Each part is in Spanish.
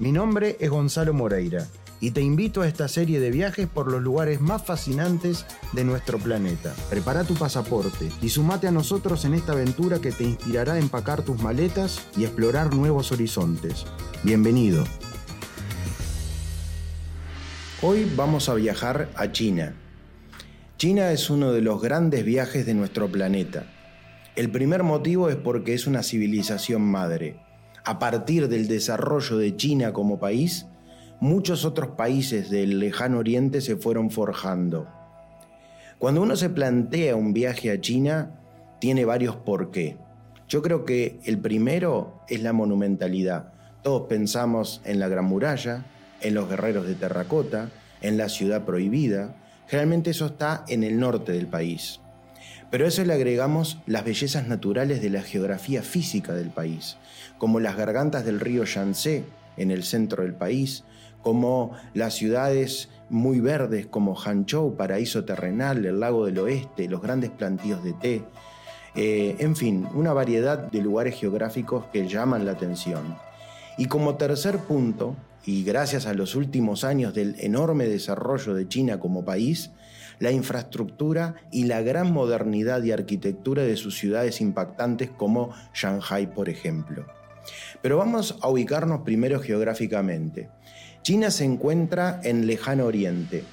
Mi nombre es Gonzalo Moreira y te invito a esta serie de viajes por los lugares más fascinantes de nuestro planeta. Prepara tu pasaporte y sumate a nosotros en esta aventura que te inspirará a empacar tus maletas y explorar nuevos horizontes. Bienvenido. Hoy vamos a viajar a China. China es uno de los grandes viajes de nuestro planeta. El primer motivo es porque es una civilización madre a partir del desarrollo de China como país, muchos otros países del lejano oriente se fueron forjando. Cuando uno se plantea un viaje a China, tiene varios por qué. Yo creo que el primero es la monumentalidad. Todos pensamos en la Gran Muralla, en los guerreros de terracota, en la ciudad prohibida. Generalmente eso está en el norte del país. Pero a eso le agregamos las bellezas naturales de la geografía física del país, como las gargantas del río Yangtze en el centro del país, como las ciudades muy verdes como Hangzhou, paraíso terrenal, el lago del oeste, los grandes plantíos de té, eh, en fin, una variedad de lugares geográficos que llaman la atención. Y como tercer punto, y gracias a los últimos años del enorme desarrollo de China como país, la infraestructura y la gran modernidad y arquitectura de sus ciudades impactantes como Shanghai, por ejemplo. Pero vamos a ubicarnos primero geográficamente. China se encuentra en lejano oriente.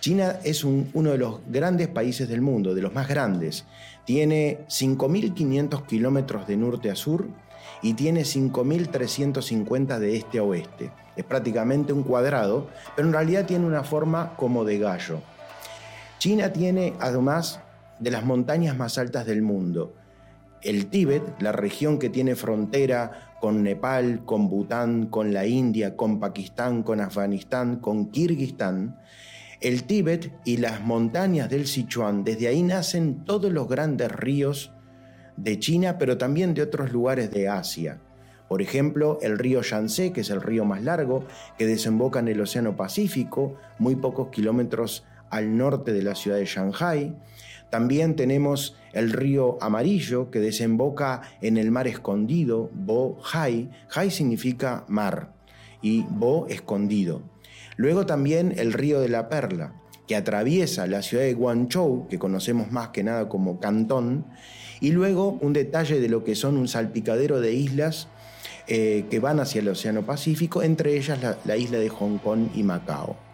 China es uno de los grandes países del mundo, de los más grandes. Tiene 5.500 kilómetros de norte a sur y tiene 5.350 de este a oeste. Es prácticamente un cuadrado, pero en realidad tiene una forma como de gallo. China tiene además de las montañas más altas del mundo. El Tíbet, la región que tiene frontera con Nepal, con Bután, con la India, con Pakistán, con Afganistán, con Kirguistán, el Tíbet y las montañas del Sichuan, desde ahí nacen todos los grandes ríos de China, pero también de otros lugares de Asia. Por ejemplo, el río Yangtze, que es el río más largo, que desemboca en el Océano Pacífico, muy pocos kilómetros al norte de la ciudad de Shanghai. También tenemos el río Amarillo que desemboca en el mar escondido, Bo Hai. Hai significa mar y Bo escondido. Luego también el río de la Perla, que atraviesa la ciudad de Guangzhou, que conocemos más que nada como Cantón, y luego un detalle de lo que son un salpicadero de islas eh, que van hacia el Océano Pacífico, entre ellas la isla de Hong Kong y Macao.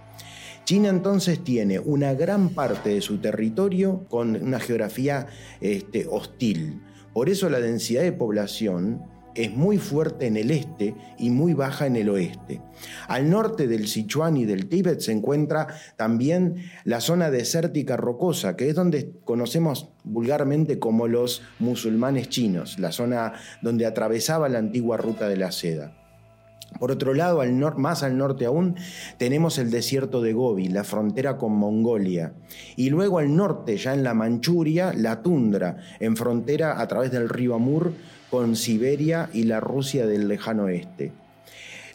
China entonces tiene una gran parte de su territorio con una geografía este, hostil. Por eso la densidad de población es muy fuerte en el este y muy baja en el oeste. Al norte del Sichuan y del Tíbet se encuentra también la zona desértica rocosa, que es donde conocemos vulgarmente como los musulmanes chinos, la zona donde atravesaba la antigua ruta de la seda. Por otro lado, al más al norte aún, tenemos el desierto de Gobi, la frontera con Mongolia. Y luego al norte, ya en la Manchuria, la tundra, en frontera a través del río Amur con Siberia y la Rusia del lejano oeste.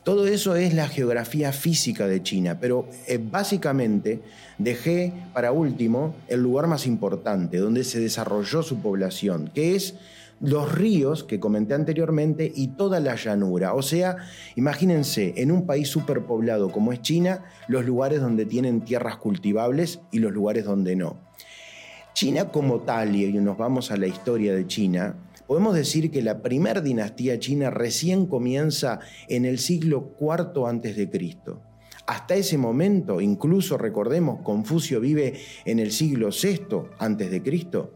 Todo eso es la geografía física de China, pero eh, básicamente dejé para último el lugar más importante, donde se desarrolló su población, que es los ríos que comenté anteriormente y toda la llanura. O sea, imagínense en un país superpoblado como es China, los lugares donde tienen tierras cultivables y los lugares donde no. China como tal, y nos vamos a la historia de China, podemos decir que la primera dinastía china recién comienza en el siglo IV Cristo. Hasta ese momento, incluso recordemos, Confucio vive en el siglo VI Cristo.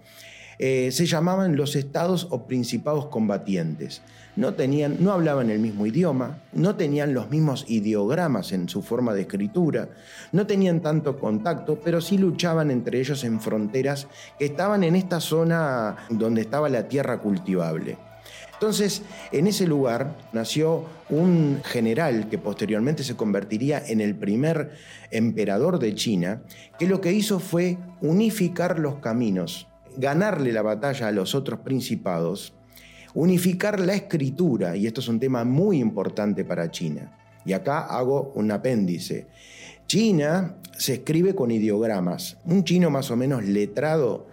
Eh, se llamaban los estados o principados combatientes. No, tenían, no hablaban el mismo idioma, no tenían los mismos ideogramas en su forma de escritura, no tenían tanto contacto, pero sí luchaban entre ellos en fronteras que estaban en esta zona donde estaba la tierra cultivable. Entonces, en ese lugar nació un general que posteriormente se convertiría en el primer emperador de China, que lo que hizo fue unificar los caminos, ganarle la batalla a los otros principados, unificar la escritura, y esto es un tema muy importante para China. Y acá hago un apéndice. China se escribe con ideogramas. Un chino más o menos letrado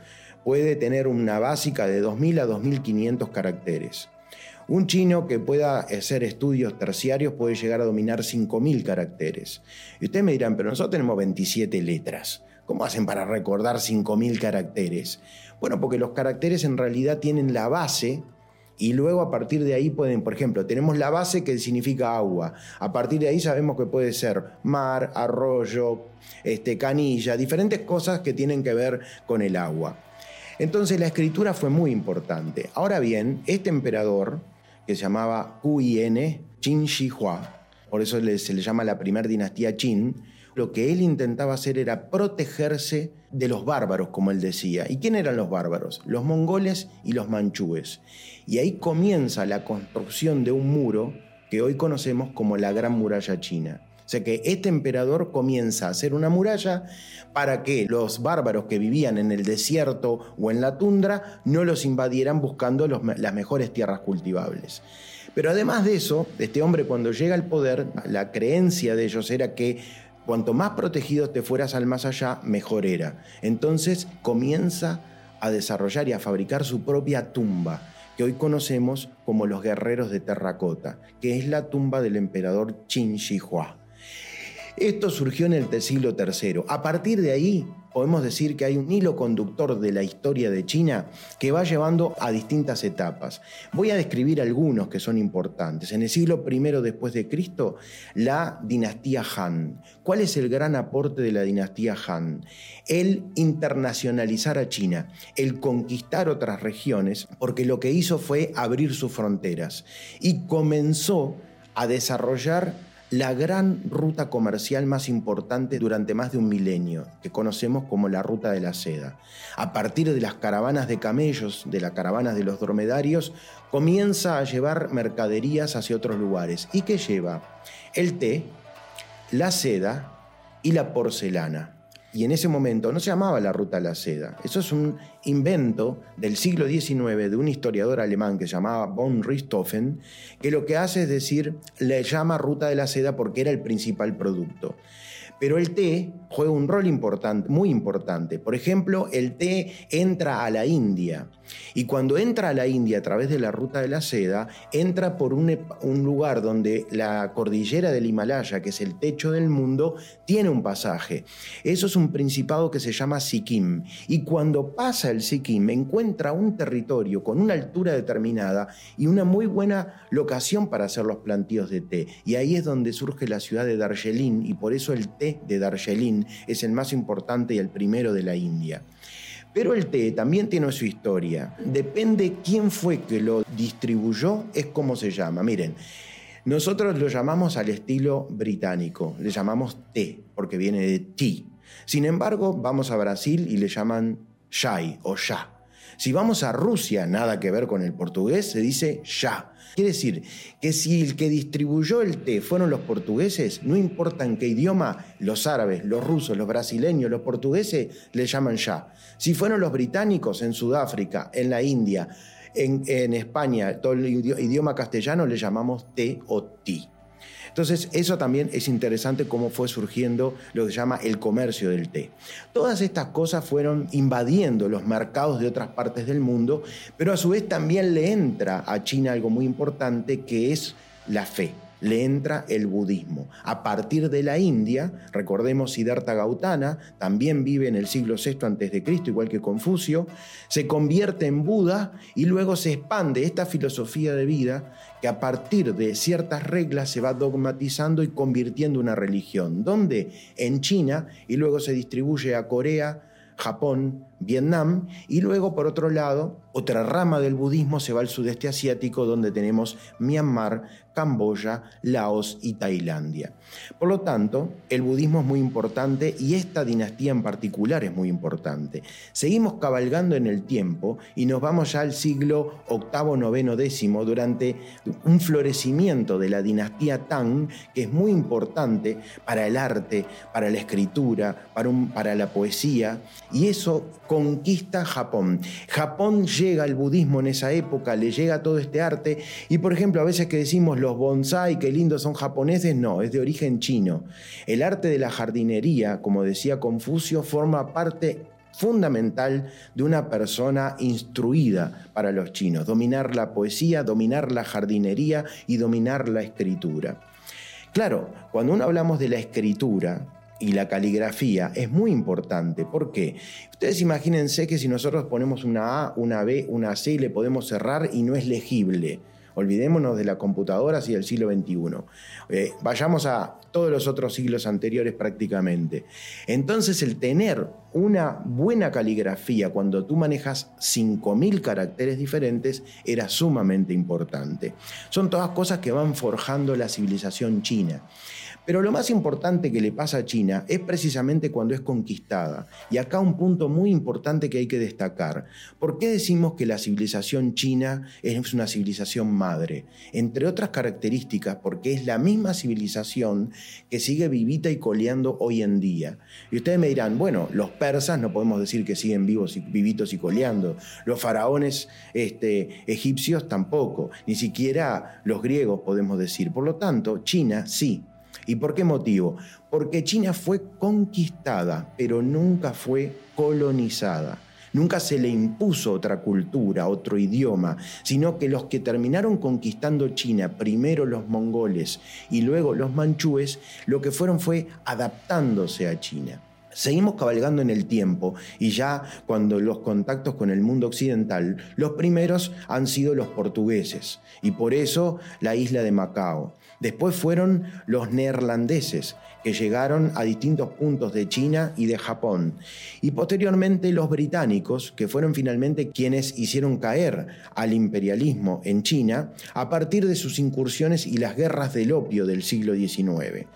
puede tener una básica de 2.000 a 2.500 caracteres. Un chino que pueda hacer estudios terciarios puede llegar a dominar 5.000 caracteres. Y ustedes me dirán, pero nosotros tenemos 27 letras. ¿Cómo hacen para recordar 5.000 caracteres? Bueno, porque los caracteres en realidad tienen la base y luego a partir de ahí pueden, por ejemplo, tenemos la base que significa agua. A partir de ahí sabemos que puede ser mar, arroyo, este, canilla, diferentes cosas que tienen que ver con el agua. Entonces la escritura fue muy importante. Ahora bien, este emperador que se llamaba Q-I-N, Qin Shi Hua. Por eso se le llama la primera dinastía Qin. Lo que él intentaba hacer era protegerse de los bárbaros, como él decía. ¿Y quién eran los bárbaros? Los mongoles y los manchúes. Y ahí comienza la construcción de un muro que hoy conocemos como la Gran Muralla China. O sea que este emperador comienza a hacer una muralla para que los bárbaros que vivían en el desierto o en la tundra no los invadieran buscando las mejores tierras cultivables. Pero además de eso, este hombre cuando llega al poder, la creencia de ellos era que cuanto más protegidos te fueras al más allá, mejor era. Entonces comienza a desarrollar y a fabricar su propia tumba que hoy conocemos como los guerreros de terracota, que es la tumba del emperador Qin Shi Hua. Esto surgió en el siglo III. A partir de ahí, podemos decir que hay un hilo conductor de la historia de China que va llevando a distintas etapas. Voy a describir algunos que son importantes. En el siglo I después de Cristo, la dinastía Han. ¿Cuál es el gran aporte de la dinastía Han? El internacionalizar a China, el conquistar otras regiones, porque lo que hizo fue abrir sus fronteras y comenzó a desarrollar la gran ruta comercial más importante durante más de un milenio, que conocemos como la ruta de la seda. A partir de las caravanas de camellos, de las caravanas de los dromedarios, comienza a llevar mercaderías hacia otros lugares. ¿Y qué lleva? El té, la seda y la porcelana y en ese momento no se llamaba la Ruta de la Seda. Eso es un invento del siglo XIX de un historiador alemán que se llamaba von Richthofen, que lo que hace es decir, le llama Ruta de la Seda porque era el principal producto. Pero el té juega un rol importante, muy importante. Por ejemplo, el té entra a la India. Y cuando entra a la India a través de la ruta de la seda, entra por un, lugar donde la cordillera del Himalaya, que es el techo del mundo, tiene un pasaje. Eso es un principado que se llama Sikkim. Y cuando pasa el Sikkim, encuentra un territorio con una altura determinada y una muy buena locación para hacer los plantíos de té. Y ahí es donde surge la ciudad de Darjeeling y por eso el té de Darjeeling es el más importante y el primero de la India. Pero el té también tiene su historia. Depende quién fue que lo distribuyó, es como se llama. Miren, nosotros lo llamamos al estilo británico, le llamamos té, porque viene de tea. Sin embargo, vamos a Brasil y le llaman chai o ya. Si vamos a Rusia, nada que ver con el portugués, se dice ya. Quiere decir que si el que distribuyó el té fueron los portugueses, no importa en qué idioma, los árabes, los rusos, los brasileños, los portugueses le llaman ya. Si fueron los británicos en Sudáfrica, en la India, en, España, todo el idioma castellano le llamamos té o ti. Entonces, eso también es interesante cómo fue surgiendo lo que se llama el comercio del té. Todas estas cosas fueron invadiendo los mercados de otras partes del mundo, pero a su vez también le entra a China algo muy importante que es la fe le entra el budismo. A partir de la India, recordemos Siddhartha Gautama, también vive en el siglo VI a.C., igual que Confucio, se convierte en Buda y luego se expande esta filosofía de vida que a partir de ciertas reglas se va dogmatizando y convirtiendo en una religión. ¿Dónde? En China y luego se distribuye a Corea, Japón, Vietnam, y luego por otro lado, otra rama del budismo se va al sudeste asiático donde tenemos Myanmar, Camboya, Laos y Tailandia. Por lo tanto, el budismo es muy importante y esta dinastía en particular es muy importante. Seguimos cabalgando en el tiempo y nos vamos ya al siglo VIII, IX, décimo, durante un florecimiento de la dinastía Tang que es muy importante para el arte, para la escritura, para, para la poesía y eso conquista Japón. Japón llega al budismo en esa época, le llega todo este arte y por ejemplo a veces que decimos los bonsai, qué lindos son japoneses, no, es de origen chino. El arte de la jardinería, como decía Confucio, forma parte fundamental de una persona instruida para los chinos, dominar la poesía, dominar la jardinería y dominar la escritura. Claro, cuando uno hablamos de la escritura, y la caligrafía es muy importante. ¿Por qué? Ustedes imagínense que si nosotros ponemos una A, una B, una C, le podemos cerrar y no es legible. Olvidémonos de la computadora y del siglo XXI. Eh, vayamos a todos los otros siglos anteriores prácticamente. Entonces el tener una buena caligrafía cuando tú manejas 5.000 caracteres diferentes era sumamente importante. Son todas cosas que van forjando la civilización china. Pero lo más importante que le pasa a China es precisamente cuando es conquistada. Y acá un punto muy importante que hay que destacar. ¿Por qué decimos que la civilización china es una civilización madre? Entre otras características, porque es la misma civilización que sigue vivita y coleando hoy en día. Y ustedes me dirán, bueno, los persas no podemos decir que siguen vivos y vivitos y coleando. Los faraones este, egipcios tampoco. Ni siquiera los griegos podemos decir. Por lo tanto, China sí ¿Y por qué motivo? Porque China fue conquistada, pero nunca fue colonizada. Nunca se le impuso otra cultura, otro idioma, sino que los que terminaron conquistando China, primero los mongoles y luego los manchúes, lo que fueron fue adaptándose a China. Seguimos cabalgando en el tiempo y ya cuando los contactos con el mundo occidental, los primeros han sido los portugueses y por eso la isla de Macao. Después fueron los neerlandeses, que llegaron a distintos puntos de China y de Japón. Y posteriormente los británicos, que fueron finalmente quienes hicieron caer al imperialismo en China a partir de sus incursiones y las guerras del opio del siglo XIX.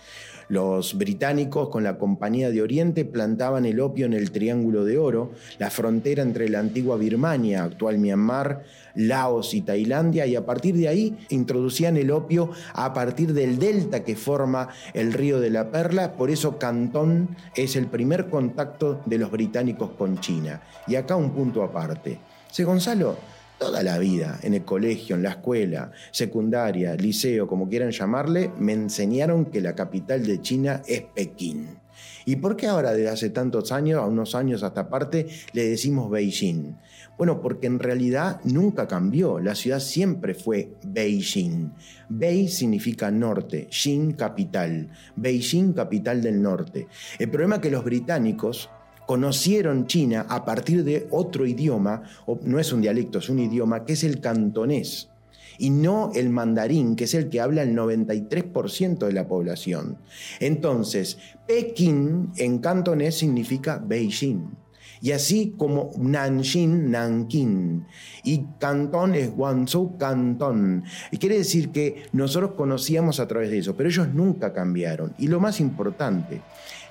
Los británicos con la Compañía de Oriente plantaban el opio en el Triángulo de Oro, la frontera entre la antigua Birmania, actual Myanmar, Laos y Tailandia, y a partir de ahí introducían el opio a partir del delta que forma el río de la Perla, por eso Cantón es el primer contacto de los británicos con China. Y acá un punto aparte. Se Gonzalo, toda la vida, en el colegio, en la escuela, secundaria, liceo, como quieran llamarle, me enseñaron que la capital de China es Pekín. ¿Y por qué ahora desde hace tantos años, a unos años hasta parte, le decimos Beijing? Bueno, porque en realidad nunca cambió, la ciudad siempre fue Beijing. Bei significa norte, Xin capital, Beijing capital del norte. El problema es que los británicos conocieron China a partir de otro idioma, no es un dialecto, es un idioma, que es el cantonés, y no el mandarín, que es el que habla el 93% de la población. Entonces, Pekín en cantonés significa Beijing. Y así como Nanjing, Nanking. Y Cantón es Guangzhou, Cantón. Y quiere decir que nosotros conocíamos a través de eso, pero ellos nunca cambiaron. Y lo más importante,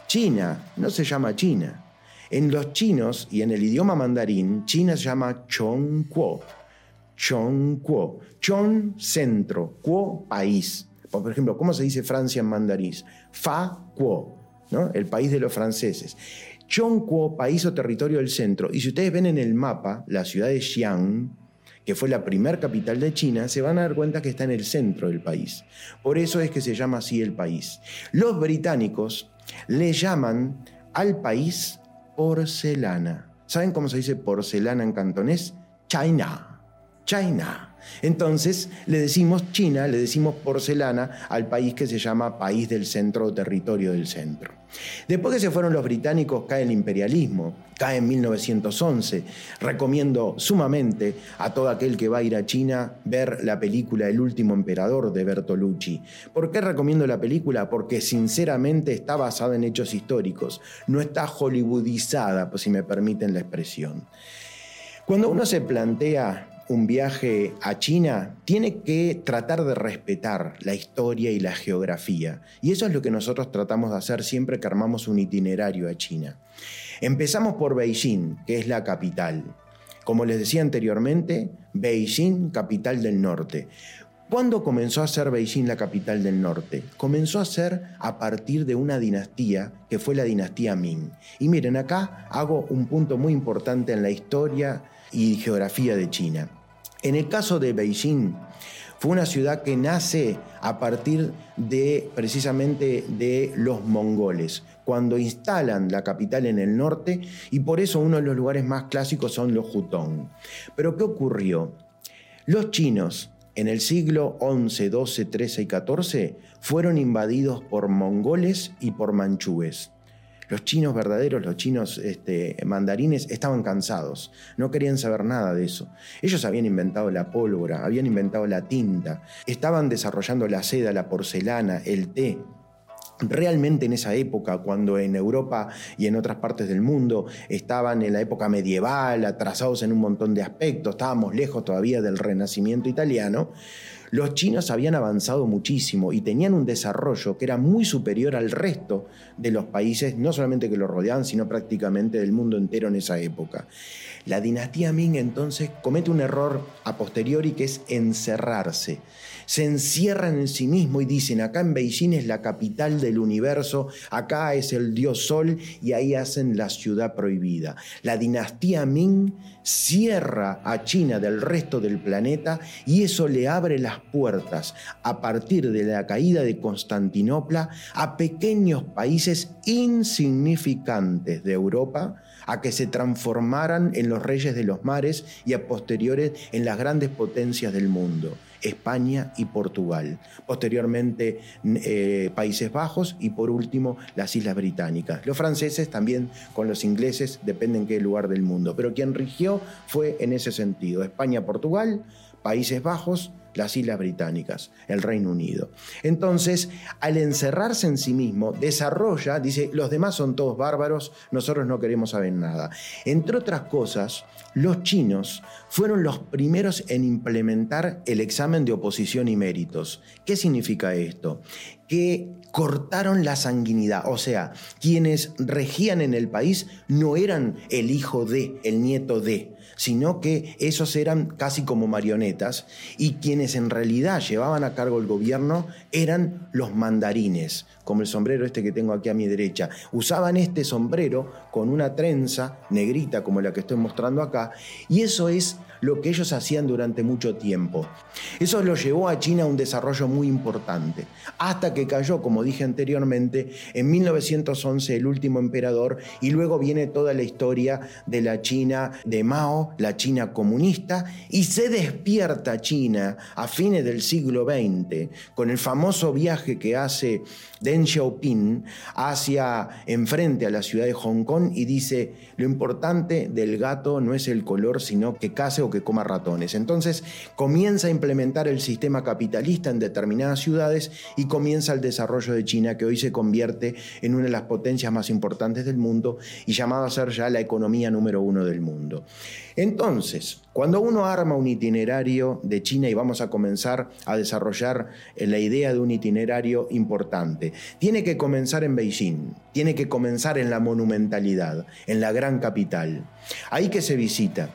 China no se llama China. En los chinos y en el idioma mandarín, China se llama Chongguo. Chongguo. Chong, centro. Kuo, país. Por ejemplo, ¿cómo se dice Francia en mandarín? Fa Kuo, ¿no? el país de los franceses. Chongguo, país o territorio del centro. Y si ustedes ven en el mapa la ciudad de Xi'an, que fue la primer capital de China, se van a dar cuenta que está en el centro del país. Por eso es que se llama así el país. Los británicos le llaman al país porcelana. ¿Saben cómo se dice porcelana en cantonés? China. China. Entonces le decimos China, le decimos porcelana al país que se llama país del centro o territorio del centro. Después que se fueron los británicos cae el imperialismo, cae en 1911. Recomiendo sumamente a todo aquel que va a ir a China ver la película El último emperador de Bertolucci. ¿Por qué recomiendo la película? Porque sinceramente está basada en hechos históricos, no está hollywoodizada, pues si me permiten la expresión. Cuando uno se plantea un viaje a China, tiene que tratar de respetar la historia y la geografía. Y eso es lo que nosotros tratamos de hacer siempre que armamos un itinerario a China. Empezamos por Beijing, que es la capital. Como les decía anteriormente, Beijing, capital del norte. ¿Cuándo comenzó a ser Beijing la capital del norte? Comenzó a ser a partir de una dinastía que fue la dinastía Ming. Y miren, acá hago un punto muy importante en la historia y geografía de China. En el caso de Beijing, fue una ciudad que nace a partir de precisamente de los mongoles, cuando instalan la capital en el norte y por eso uno de los lugares más clásicos son los Hutong. Pero ¿qué ocurrió? Los chinos en el siglo XI, XII, XIII y XIV fueron invadidos por mongoles y por manchúes. Los chinos verdaderos, los chinos este, mandarines, estaban cansados, no querían saber nada de eso. Ellos habían inventado la pólvora, habían inventado la tinta, estaban desarrollando la seda, la porcelana, el té, Realmente en esa época, cuando en Europa y en otras partes del mundo estaban en la época medieval, atrasados en un montón de aspectos, estábamos lejos todavía del renacimiento italiano, los chinos habían avanzado muchísimo y tenían un desarrollo que era muy superior al resto de los países, no solamente que los rodeaban, sino prácticamente del mundo entero en esa época. La dinastía Ming entonces comete un error a posteriori que es encerrarse se encierran en sí mismo y dicen, acá en Beijing es la capital del universo, acá es el dios sol y ahí hacen la ciudad prohibida. La dinastía Ming cierra a China del resto del planeta y eso le abre las puertas a partir de la caída de Constantinopla a pequeños países insignificantes de Europa a que se transformaran en los reyes de los mares y a posteriores en las grandes potencias del mundo. España y Portugal, posteriormente eh, Países Bajos y por último las Islas Británicas. Los franceses también con los ingleses, depende en qué lugar del mundo, pero quien rigió fue en ese sentido, España, Portugal, Países Bajos, las Islas Británicas, el Reino Unido. Entonces, al encerrarse en sí mismo, desarrolla, dice, los demás son todos bárbaros, nosotros no queremos saber nada. Entre otras cosas, los chinos fueron los primeros en implementar el examen de oposición y méritos. ¿Qué significa esto? Que cortaron la sanguinidad, o sea, quienes regían en el país no eran el hijo de, el nieto de, sino que esos eran casi como marionetas y quienes en realidad llevaban a cargo el gobierno eran los mandarines, como el sombrero este que tengo aquí a mi derecha. Usaban este sombrero con una trenza negrita como la que estoy mostrando acá y eso es lo que ellos hacían durante mucho tiempo. Eso lo llevó a China a un desarrollo muy importante, hasta que cayó, como dije anteriormente, en 1911 el último emperador y luego viene toda la historia de la China de Mao, la China comunista, y se despierta China a fines del siglo XX con el famoso viaje que hace Deng Xiaoping hacia enfrente a la ciudad de Hong Kong y dice, lo importante del gato no es el color, sino que case o que coma ratones. Entonces comienza a implementar el sistema capitalista en determinadas ciudades y comienza el desarrollo de China, que hoy se convierte en una de las potencias más importantes del mundo y llamado a ser ya la economía número uno del mundo. Entonces, cuando uno arma un itinerario de China y vamos a comenzar a desarrollar eh, la idea de un itinerario importante, tiene que comenzar en Beijing, tiene que comenzar en la monumentalidad, en la gran capital. Ahí que se visita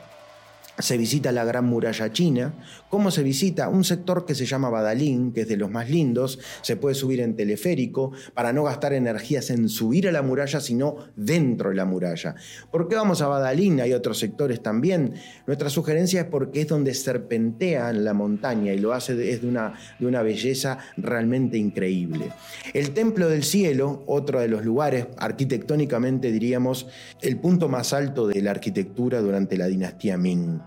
se visita la Gran Muralla China, ¿Cómo se visita un sector que se llama Badalín, que es de los más lindos, se puede subir en teleférico para no gastar energías en subir a la muralla, sino dentro de la muralla. ¿Por qué vamos a Badalín? Hay otros sectores también. Nuestra sugerencia es porque es donde serpentea en la montaña y lo hace es de una, de una belleza realmente increíble. El Templo del Cielo, otro de los lugares arquitectónicamente diríamos el punto más alto de la arquitectura durante la dinastía Ming.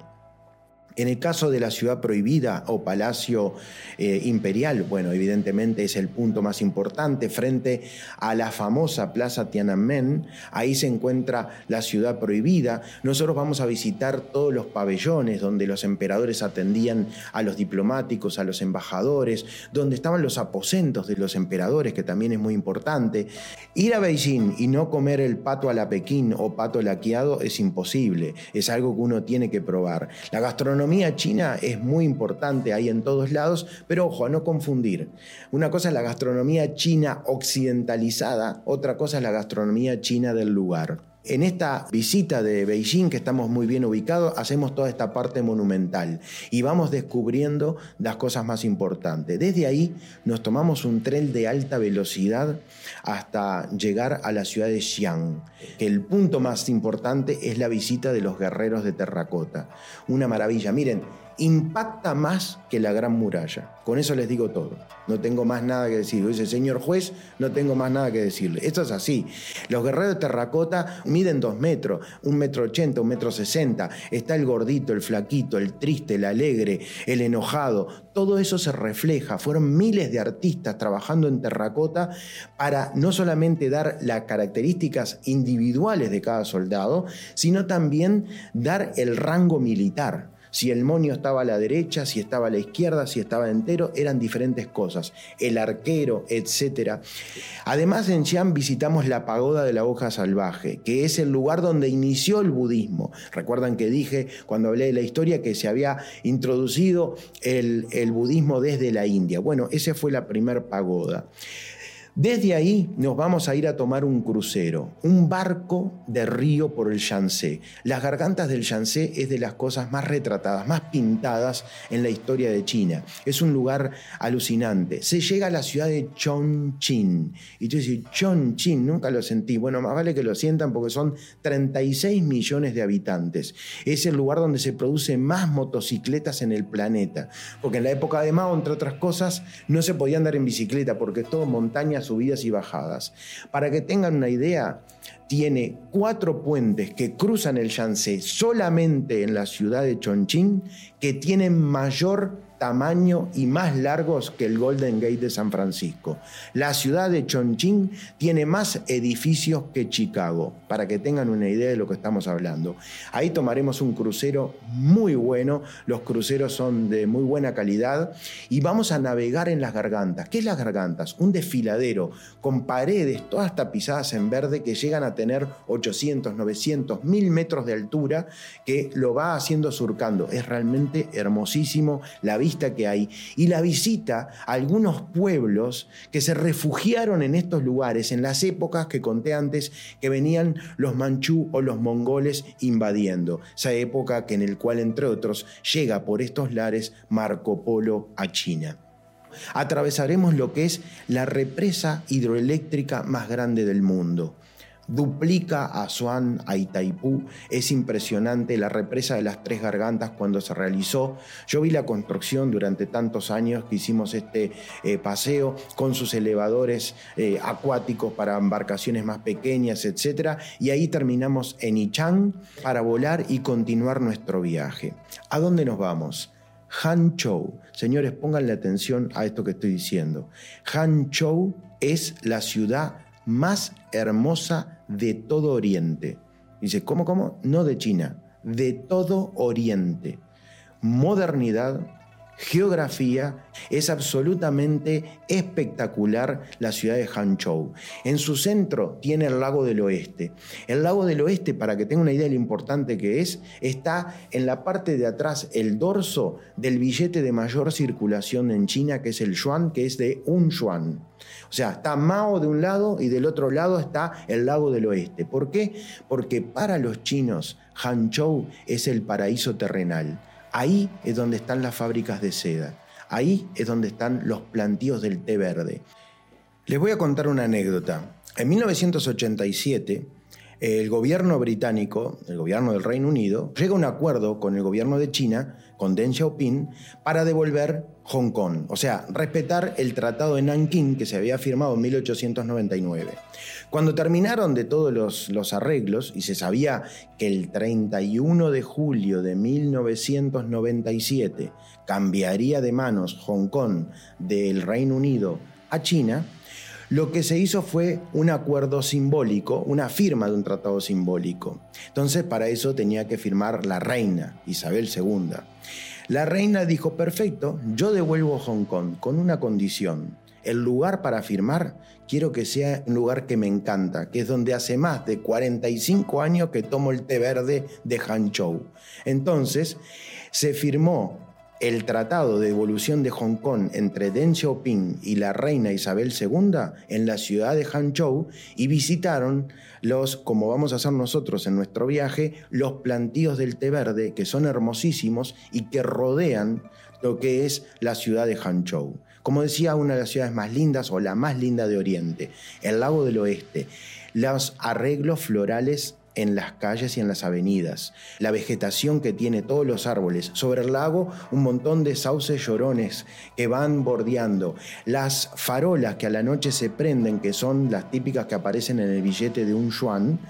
En el caso de la ciudad prohibida o palacio eh, imperial, bueno, evidentemente es el punto más importante frente a la famosa Plaza Tiananmen. Ahí se encuentra la ciudad prohibida. Nosotros vamos a visitar todos los pabellones donde los emperadores atendían a los diplomáticos, a los embajadores, donde estaban los aposentos de los emperadores, que también es muy importante. Ir a Beijing y no comer el pato a la Pekín o pato laqueado es imposible. Es algo que uno tiene que probar. La gastronomía gastronomía china es muy importante ahí en todos lados, pero ojo, a no confundir. Una cosa es la gastronomía china occidentalizada, otra cosa es la gastronomía china del lugar. En esta visita de Beijing, que estamos muy bien ubicados, hacemos toda esta parte monumental y vamos descubriendo las cosas más importantes. Desde ahí nos tomamos un tren de alta velocidad hasta llegar a la ciudad de Xi'an. El punto más importante es la visita de los guerreros de terracota. Una maravilla. Miren, impacta más que la gran muralla. Con eso les digo todo. No tengo más nada que decir. Dice, señor juez, no tengo más nada que decirle. Esto es así. Los guerreros de terracota miden dos metros, un metro ochenta, un metro sesenta. Está el gordito, el flaquito, el triste, el alegre, el enojado. Todo eso se refleja. Fueron miles de artistas trabajando en terracota para no solamente dar las características individuales de cada soldado, sino también dar el rango militar. Si el monio estaba a la derecha, si estaba a la izquierda, si estaba entero, eran diferentes cosas. El arquero, etc. Además, en Xi'an visitamos la pagoda de la hoja salvaje, que es el lugar donde inició el budismo. Recuerdan que dije cuando hablé de la historia que se había introducido el, el budismo desde la India. Bueno, esa fue la primera pagoda. Desde ahí nos vamos a ir a tomar un crucero, un barco de río por el Yangtze. Las gargantas del Yangtze es de las cosas más retratadas, más pintadas en la historia de China. Es un lugar alucinante. Se llega a la ciudad de Chongqing. Y tú dices, Chongqing, nunca lo sentí. Bueno, más vale que lo sientan porque son 36 millones de habitantes. Es el lugar donde se producen más motocicletas en el planeta. Porque en la época de Mao, entre otras cosas, no se podía andar en bicicleta porque es todo montaña subidas y bajadas. Para que tengan una idea, tiene cuatro puentes que cruzan el Yangtze solamente en la ciudad de Chongqing que tienen mayor tamaño y más largos que el Golden Gate de San Francisco. La ciudad de Chongqing tiene más edificios que Chicago, para que tengan una idea de lo que estamos hablando. Ahí tomaremos un crucero muy bueno, los cruceros son de muy buena calidad y vamos a navegar en las gargantas. ¿Qué es las gargantas? Un desfiladero con paredes todas tapizadas en verde que llegan a tener 800, 900, 1000 metros de altura que lo va haciendo surcando. Es realmente hermosísimo la vista que hay y la visita a algunos pueblos que se refugiaron en estos lugares en las épocas que conté antes que venían los manchú o los mongoles invadiendo. Esa época que en el cual, entre otros, llega por estos lares Marco Polo a China. Atravesaremos lo que es la represa hidroeléctrica más grande del mundo duplica a Asuán, a Itaipú. Es impresionante la represa de las Tres Gargantas cuando se realizó. Yo vi la construcción durante tantos años que hicimos este eh, paseo con sus elevadores eh, acuáticos para embarcaciones más pequeñas, etc. Y ahí terminamos en Ichang para volar y continuar nuestro viaje. ¿A dónde nos vamos? Hanzhou. Señores, pónganle atención a esto que estoy diciendo. Hanzhou es la ciudad más hermosa de todo Oriente. Dice, ¿cómo, cómo? No de China, de todo Oriente. Modernidad, geografía, es absolutamente espectacular la ciudad de Hangzhou. En su centro tiene el lago del oeste. El lago del oeste, para que tenga una idea de lo importante que es, está en la parte de atrás, el dorso del billete de mayor circulación en China, que es el yuan, que es de un yuan. O sea, está Mao de un lado y del otro lado está el lago del oeste. ¿Por qué? Porque para los chinos, Hangzhou es el paraíso terrenal. Ahí es donde están las fábricas de seda. Ahí es donde están los plantíos del té verde. Les voy a contar una anécdota. En 1987, el gobierno británico, el gobierno del Reino Unido, llega a un acuerdo con el gobierno de China, con Deng Xiaoping, para devolver Hong Kong, o sea, respetar el Tratado de Nanking que se había firmado en 1899. Cuando terminaron de todos los, los arreglos y se sabía que el 31 de julio de 1997 cambiaría de manos Hong Kong del Reino Unido a China, lo que se hizo fue un acuerdo simbólico, una firma de un tratado simbólico. Entonces, para eso tenía que firmar la reina, Isabel II. La reina dijo, perfecto, yo devuelvo Hong Kong con una condición. El lugar para firmar quiero que sea un lugar que me encanta, que es donde hace más de 45 años que tomo el té verde de Hangzhou. Entonces, se firmó el tratado de devolución de Hong Kong entre Deng Xiaoping y la reina Isabel II en la ciudad de Hangzhou y visitaron los, como vamos a hacer nosotros en nuestro viaje, los plantíos del té verde que son hermosísimos y que rodean lo que es la ciudad de Hangzhou. Como decía, una de las ciudades más lindas o la más linda de Oriente, el lago del oeste. Los arreglos florales en las calles y en las avenidas, la vegetación que tiene todos los árboles, sobre el lago un montón de sauces llorones que van bordeando, las farolas que a la noche se prenden, que son las típicas que aparecen en el billete de un yuan,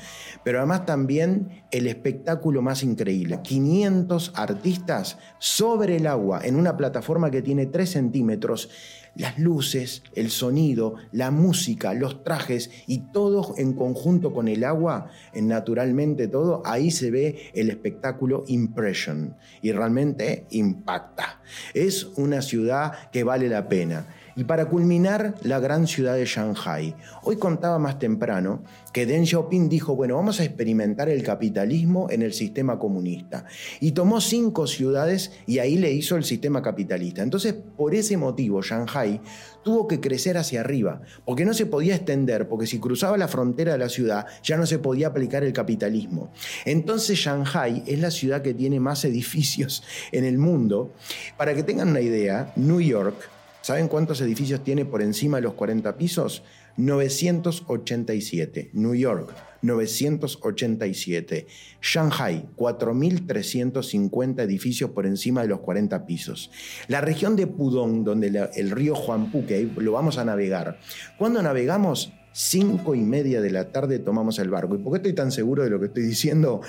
pero además también el espectáculo más increíble, 500 artistas sobre el agua en una plataforma que tiene 3 centímetros las luces, el sonido, la música, los trajes y todo en conjunto con el agua, naturalmente todo, ahí se ve el espectáculo Impression y realmente impacta. Es una ciudad que vale la pena. Y para culminar, la gran ciudad de Shanghai. Hoy contaba más temprano que Deng Xiaoping dijo, bueno, vamos a experimentar el capitalismo en el sistema comunista. Y tomó cinco ciudades y ahí le hizo el sistema capitalista. Entonces, por ese motivo, Shanghai tuvo que crecer hacia arriba, porque no se podía extender, porque si cruzaba la frontera de la ciudad ya no se podía aplicar el capitalismo. Entonces Shanghai es la ciudad que tiene más edificios en el mundo. Para que tengan una idea, New York ¿Saben cuántos edificios tiene por encima de los 40 pisos? 987. New York, 987. Shanghai, 4.350 edificios por encima de los 40 pisos. La región de Pudong, donde el río Huangpu, que lo vamos a navegar. Cuando navegamos, Cinco y media de la tarde tomamos el barco. ¿Y por qué estoy tan seguro de lo que estoy diciendo?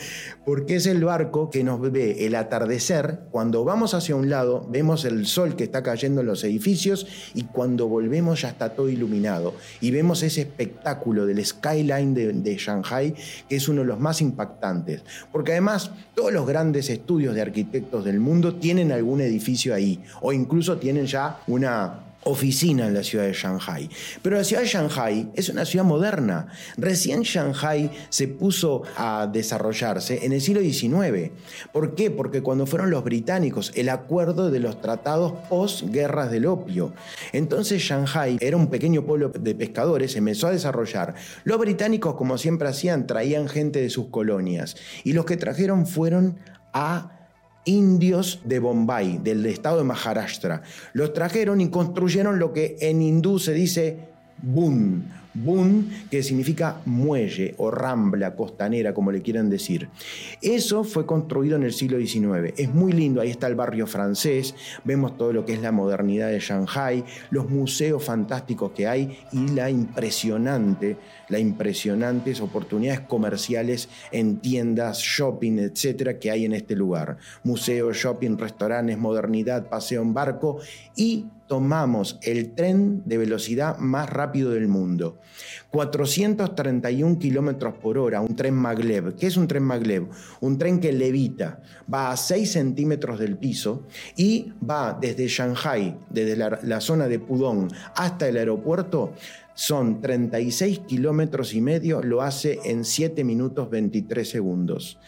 Porque es el barco que nos ve el atardecer. Cuando vamos hacia un lado, vemos el sol que está cayendo en los edificios y cuando volvemos ya está todo iluminado. Y vemos ese espectáculo del skyline de, de Shanghai, que es uno de los más impactantes. Porque además, todos los grandes estudios de arquitectos del mundo tienen algún edificio ahí, o incluso tienen ya una oficina en la ciudad de Shanghai. Pero la ciudad de Shanghai es una ciudad moderna. Recién Shanghai se puso a desarrollarse en el siglo XIX. ¿Por qué? Porque cuando fueron los británicos, el acuerdo de los tratados post-guerras del opio. Entonces Shanghai era un pequeño pueblo de pescadores, se empezó a desarrollar. Los británicos, como siempre hacían, traían gente de sus colonias. Y los que trajeron fueron a indios de Bombay, del estado de Maharashtra. Los trajeron y construyeron lo que en hindú se dice boom, Bun, que significa muelle o rambla costanera, como le quieran decir. Eso fue construido en el siglo XIX. Es muy lindo, ahí está el barrio francés, vemos todo lo que es la modernidad de Shanghai, los museos fantásticos que hay y la impresionante, las impresionantes oportunidades comerciales en tiendas, shopping, etcétera, que hay en este lugar. Museos, shopping, restaurantes, modernidad, paseo en barco y tomamos el tren de velocidad más rápido del mundo. 431 kilómetros por hora, un tren maglev. ¿Qué es un tren maglev? Un tren que levita, va a 6 centímetros del piso y va desde Shanghai, desde la, la zona de Pudong hasta el aeropuerto. Son 36 kilómetros y medio, lo hace en 7 minutos 23 segundos.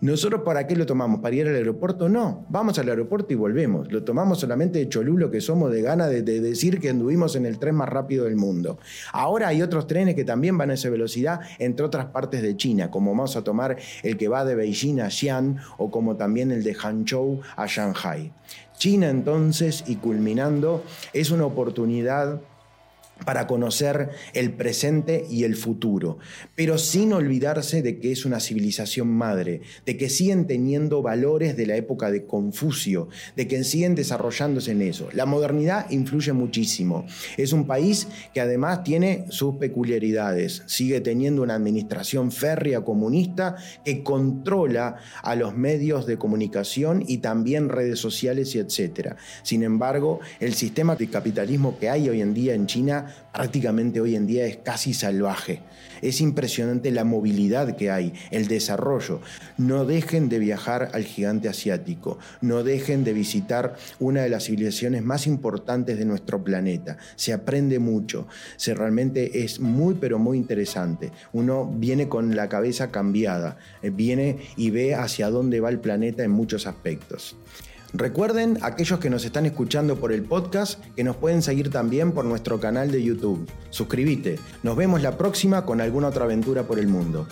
¿Nosotros para qué lo tomamos? ¿Para ir al aeropuerto? No, vamos al aeropuerto y volvemos. Lo tomamos solamente de cholulo que somos de gana de, decir que anduvimos en el tren más rápido del mundo. Ahora hay otros trenes que también van a esa velocidad entre otras partes de China, como vamos a tomar el que va de Beijing a Xi'an o como también el de Hangzhou a Shanghai. China entonces, y culminando, es una oportunidad para conocer el presente y el futuro, pero sin olvidarse de que es una civilización madre, de que siguen teniendo valores de la época de Confucio, de que siguen desarrollándose en eso. La modernidad influye muchísimo. Es un país que además tiene sus peculiaridades, sigue teniendo una administración férrea comunista que controla a los medios de comunicación y también redes sociales y etcétera. Sin embargo, el sistema de capitalismo que hay hoy en día en China prácticamente hoy en día es casi salvaje. Es impresionante la movilidad que hay, el desarrollo. No dejen de viajar al gigante asiático, no dejen de visitar una de las civilizaciones más importantes de nuestro planeta. Se aprende mucho, se realmente es muy pero muy interesante. Uno viene con la cabeza cambiada, eh, viene y ve hacia dónde va el planeta en muchos aspectos. Recuerden, aquellos que nos están escuchando por el podcast, que nos pueden seguir también por nuestro canal de YouTube. Suscríbete. Nos vemos la próxima con alguna otra aventura por el mundo.